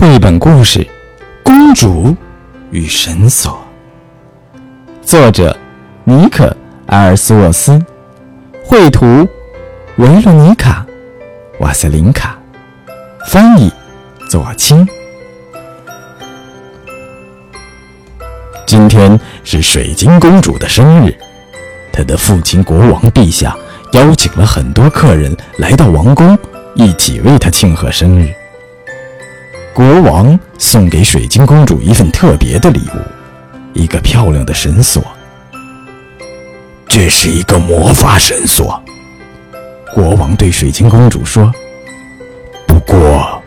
绘本故事《公主与绳索》，作者尼可·埃尔斯沃斯，绘图维罗妮卡·瓦瑟琳卡，翻译左青。今天是水晶公主的生日，她的父亲国王陛下邀请了很多客人来到王宫，一起为她庆贺生日。国王送给水晶公主一份特别的礼物，一个漂亮的绳索。这是一个魔法绳索。国王对水晶公主说：“不过，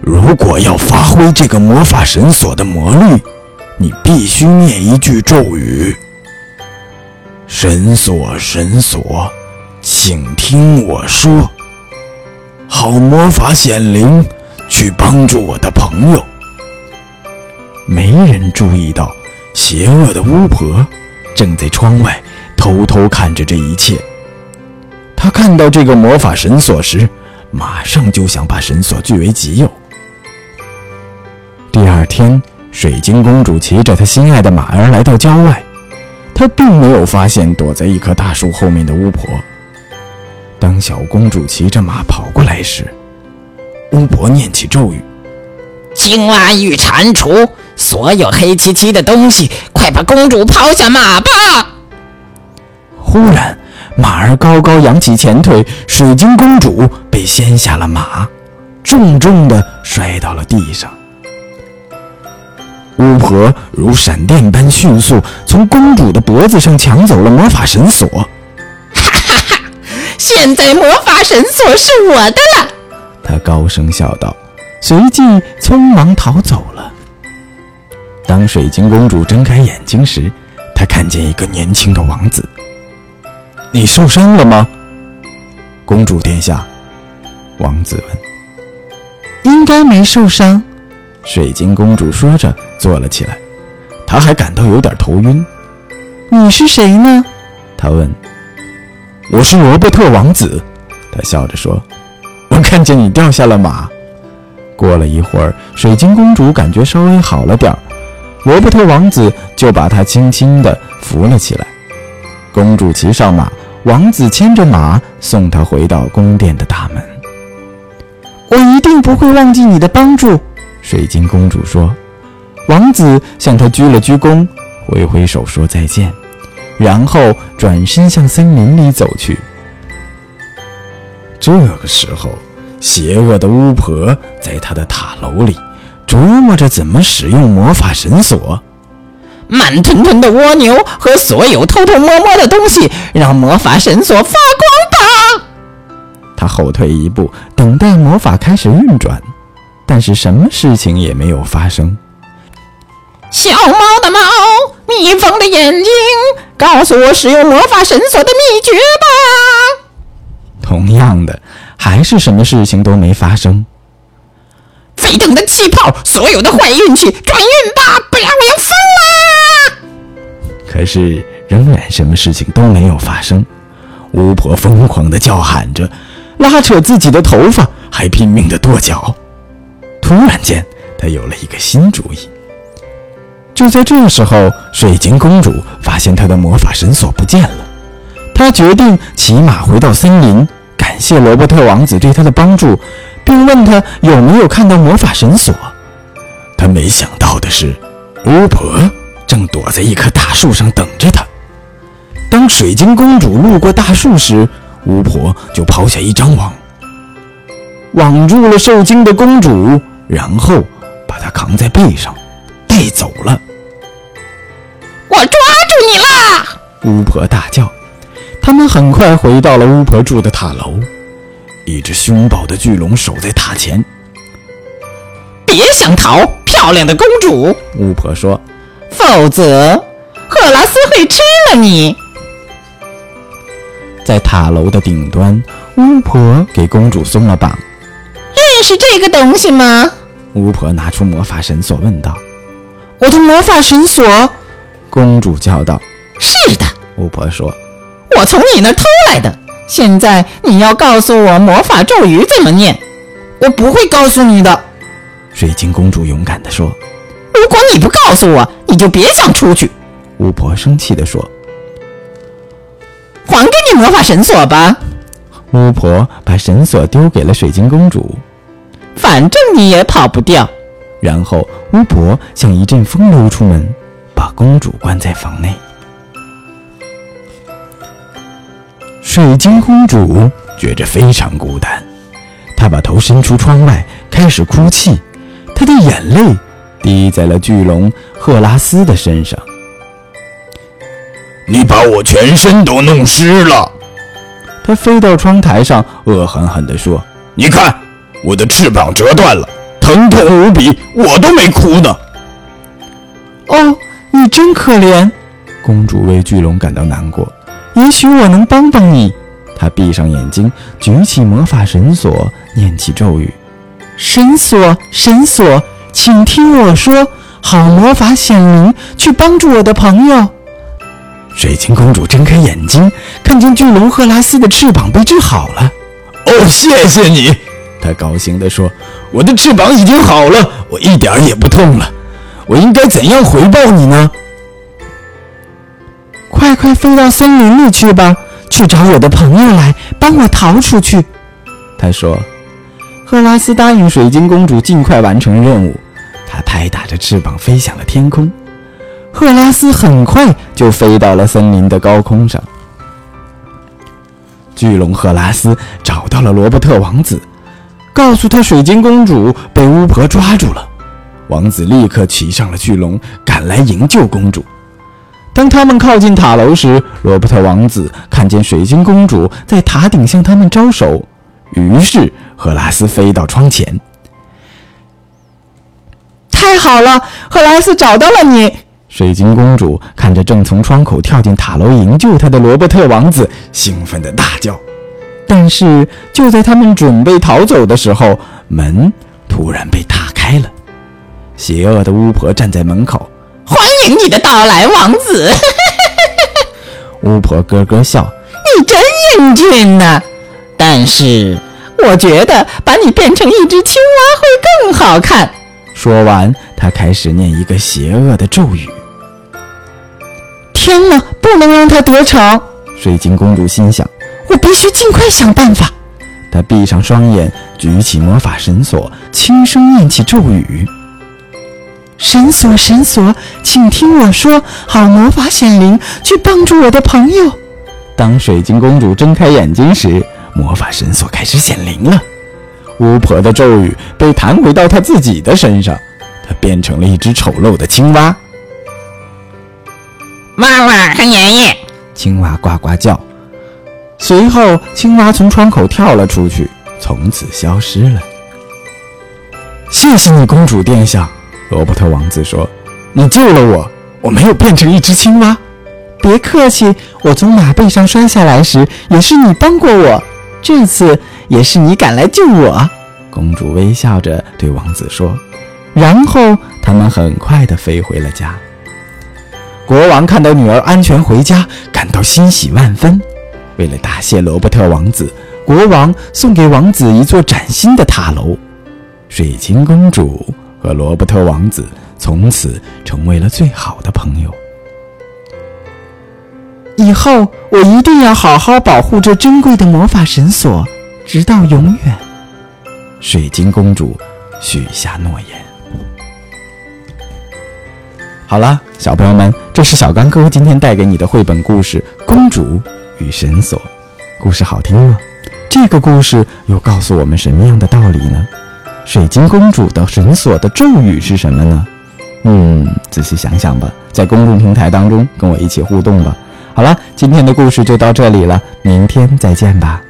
如果要发挥这个魔法绳索的魔力，你必须念一句咒语：‘绳索，绳索，请听我说。’好魔法显灵。”去帮助我的朋友。没人注意到，邪恶的巫婆正在窗外偷偷看着这一切。她看到这个魔法绳索时，马上就想把绳索据为己有。第二天，水晶公主骑着她心爱的马儿来到郊外，她并没有发现躲在一棵大树后面的巫婆。当小公主骑着马跑过来时，巫婆念起咒语：“青蛙与蟾蜍，所有黑漆漆的东西，快把公主抛下马吧！”忽然，马儿高高扬起前腿，水晶公主被掀下了马，重重的摔到了地上。巫婆如闪电般迅速从公主的脖子上抢走了魔法绳索。哈哈哈！现在魔法绳索是我的了。他高声笑道，随即匆忙逃走了。当水晶公主睁开眼睛时，她看见一个年轻的王子。“你受伤了吗？”公主殿下，王子问。“应该没受伤。”水晶公主说着坐了起来。她还感到有点头晕。“你是谁呢？”她问。“我是罗伯特王子。”他笑着说。看见你掉下了马。过了一会儿，水晶公主感觉稍微好了点儿，罗伯特王子就把她轻轻地扶了起来。公主骑上马，王子牵着马送她回到宫殿的大门。我一定不会忘记你的帮助，水晶公主说。王子向她鞠了鞠躬，挥挥手说再见，然后转身向森林里走去。这个时候。邪恶的巫婆在她的塔楼里琢磨着怎么使用魔法绳索。慢吞吞的蜗牛和所有偷偷摸摸的东西，让魔法绳索发光吧！他后退一步，等待魔法开始运转，但是什么事情也没有发生。小猫的猫，蜜蜂的眼睛，告诉我使用魔法绳索的秘诀吧！同样的。还是什么事情都没发生。沸腾的气泡，所有的坏运气转运吧，不然我要疯了！可是仍然什么事情都没有发生。巫婆疯狂地叫喊着，拉扯自己的头发，还拼命地跺脚。突然间，她有了一个新主意。就在这时候，水晶公主发现她的魔法绳索不见了。她决定骑马回到森林。谢罗伯特王子对他的帮助，并问他有没有看到魔法绳索。他没想到的是，巫婆正躲在一棵大树上等着他。当水晶公主路过大树时，巫婆就抛下一张网，网住了受惊的公主，然后把她扛在背上带走了。我抓住你啦！巫婆大叫。他们很快回到了巫婆住的塔楼，一只凶暴的巨龙守在塔前。别想逃，漂亮的公主！巫婆说：“否则，赫拉斯会吃了你。”在塔楼的顶端，巫婆给公主松了绑。认识这个东西吗？巫婆拿出魔法绳索问道。“我的魔法绳索！”公主叫道。“是的。”巫婆说。我从你那偷来的。现在你要告诉我魔法咒语怎么念？我不会告诉你的。水晶公主勇敢地说：“如果你不告诉我，你就别想出去。”巫婆生气地说：“还给你魔法绳索吧。”巫婆把绳索丢给了水晶公主。反正你也跑不掉。然后巫婆像一阵风溜出门，把公主关在房内。水晶公主觉着非常孤单，她把头伸出窗外，开始哭泣。她的眼泪滴在了巨龙赫拉斯的身上。你把我全身都弄湿了！她飞到窗台上，恶狠狠地说：“你看。”我的翅膀折断了，疼痛无比，我都没哭呢。哦，你真可怜。公主为巨龙感到难过。也许我能帮帮你。他闭上眼睛，举起魔法绳索，念起咒语：“绳索，绳索，请听我说，好魔法显灵，去帮助我的朋友。”水晶公主睁开眼睛，看见巨龙赫拉斯的翅膀被治好了。哦，谢谢你。他高兴地说：“我的翅膀已经好了，我一点也不痛了。我应该怎样回报你呢？”快快飞到森林里去吧，去找我的朋友来帮我逃出去。”他说。赫拉斯答应水晶公主尽快完成任务，他拍打着翅膀飞向了天空。赫拉斯很快就飞到了森林的高空上。巨龙赫拉斯找到了罗伯特王子。告诉他，水晶公主被巫婆抓住了。王子立刻骑上了巨龙，赶来营救公主。当他们靠近塔楼时，罗伯特王子看见水晶公主在塔顶向他们招手，于是赫拉斯飞到窗前。太好了，赫拉斯找到了你！水晶公主看着正从窗口跳进塔楼营救她的罗伯特王子，兴奋地大叫。但是就在他们准备逃走的时候，门突然被打开了。邪恶的巫婆站在门口，欢迎你的到来，王子。巫婆咯咯笑：“你真英俊呐！但是我觉得把你变成一只青蛙会更好看。”说完，她开始念一个邪恶的咒语。天哪，不能让他得逞！水晶公主心想。我必须尽快想办法。她闭上双眼，举起魔法绳索，轻声念起咒语：“绳索，神索，请听我说，好魔法显灵，去帮助我的朋友。”当水晶公主睁开眼睛时，魔法绳索开始显灵了。巫婆的咒语被弹回到她自己的身上，她变成了一只丑陋的青蛙。妈妈和爷爷，青蛙呱呱叫。随后，青蛙从窗口跳了出去，从此消失了。谢谢你，公主殿下，罗伯特王子说：“你救了我，我没有变成一只青蛙。”别客气，我从马背上摔下来时也是你帮过我，这次也是你赶来救我。”公主微笑着对王子说。然后，他们很快地飞回了家。国王看到女儿安全回家，感到欣喜万分。为了答谢罗伯特王子，国王送给王子一座崭新的塔楼。水晶公主和罗伯特王子从此成为了最好的朋友。以后我一定要好好保护这珍贵的魔法绳索，直到永远。水晶公主许下诺言。好了，小朋友们，这是小刚哥今天带给你的绘本故事《公主》。与绳索，故事好听吗？这个故事又告诉我们什么样的道理呢？水晶公主的绳索的咒语是什么呢？嗯，仔细想想吧，在公众平台当中跟我一起互动吧。好了，今天的故事就到这里了，明天再见吧。